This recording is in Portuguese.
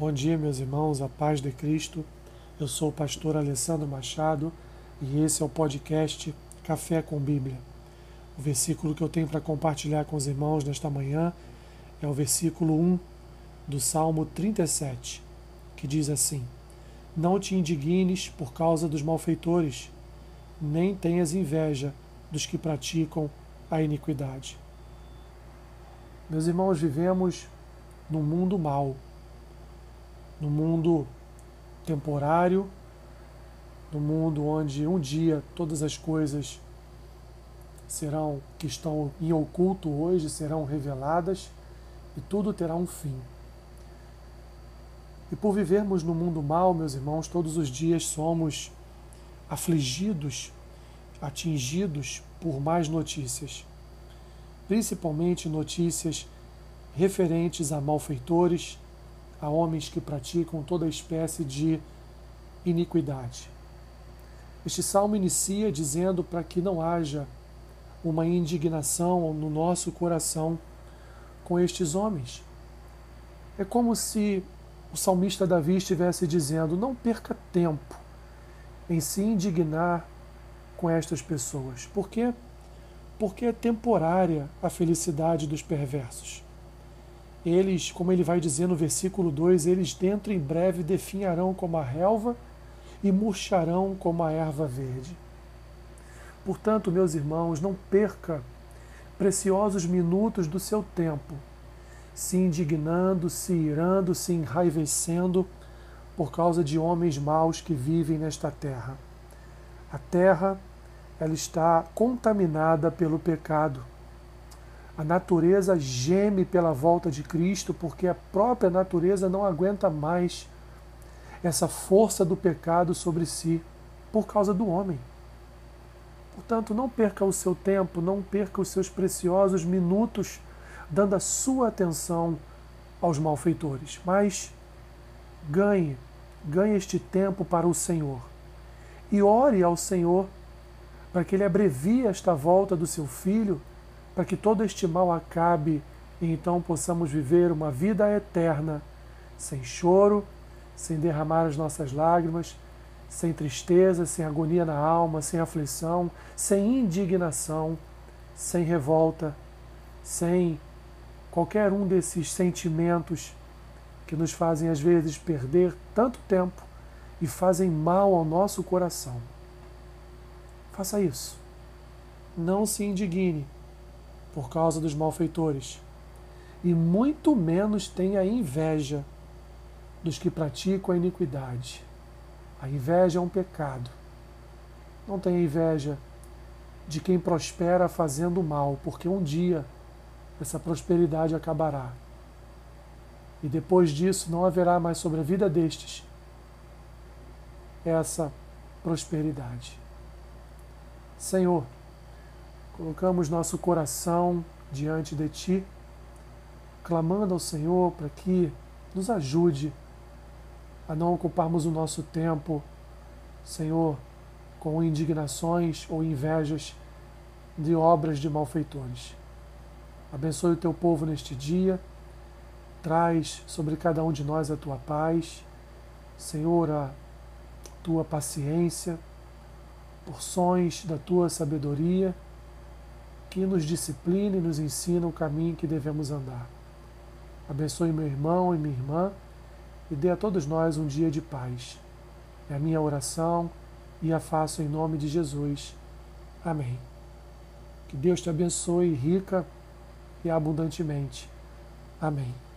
Bom dia, meus irmãos, a paz de Cristo. Eu sou o pastor Alessandro Machado e esse é o podcast Café com Bíblia. O versículo que eu tenho para compartilhar com os irmãos nesta manhã é o versículo 1 do Salmo 37, que diz assim: Não te indignes por causa dos malfeitores, nem tenhas inveja dos que praticam a iniquidade. Meus irmãos, vivemos num mundo mau, num mundo temporário, num mundo onde um dia todas as coisas serão que estão em oculto hoje serão reveladas e tudo terá um fim. E por vivermos no mundo mal, meus irmãos, todos os dias somos afligidos, atingidos por mais notícias, principalmente notícias referentes a malfeitores, a homens que praticam toda espécie de iniquidade. Este salmo inicia dizendo para que não haja uma indignação no nosso coração com estes homens. É como se o salmista Davi estivesse dizendo: não perca tempo em se indignar com estas pessoas. Por quê? Porque é temporária a felicidade dos perversos. Eles, como ele vai dizer no versículo 2, eles dentro em breve definharão como a relva e murcharão como a erva verde. Portanto, meus irmãos, não perca preciosos minutos do seu tempo se indignando, se irando, se enraivecendo por causa de homens maus que vivem nesta terra. A terra ela está contaminada pelo pecado. A natureza geme pela volta de Cristo porque a própria natureza não aguenta mais essa força do pecado sobre si por causa do homem. Portanto, não perca o seu tempo, não perca os seus preciosos minutos dando a sua atenção aos malfeitores, mas ganhe, ganhe este tempo para o Senhor e ore ao Senhor para que Ele abrevie esta volta do seu filho para que todo este mal acabe e então possamos viver uma vida eterna, sem choro, sem derramar as nossas lágrimas, sem tristeza, sem agonia na alma, sem aflição, sem indignação, sem revolta, sem qualquer um desses sentimentos que nos fazem às vezes perder tanto tempo e fazem mal ao nosso coração. Faça isso. Não se indigne por causa dos malfeitores, e muito menos tenha inveja dos que praticam a iniquidade. A inveja é um pecado. Não tenha inveja de quem prospera fazendo mal, porque um dia essa prosperidade acabará. E depois disso não haverá mais sobre a vida destes essa prosperidade. Senhor, Colocamos nosso coração diante de Ti, clamando ao Senhor para que nos ajude a não ocuparmos o nosso tempo, Senhor, com indignações ou invejas de obras de malfeitores. Abençoe o teu povo neste dia, traz sobre cada um de nós a tua paz, Senhor, a tua paciência, porções da tua sabedoria que nos discipline e nos ensina o caminho que devemos andar. Abençoe meu irmão e minha irmã e dê a todos nós um dia de paz. É a minha oração e a faço em nome de Jesus. Amém. Que Deus te abençoe rica e abundantemente. Amém.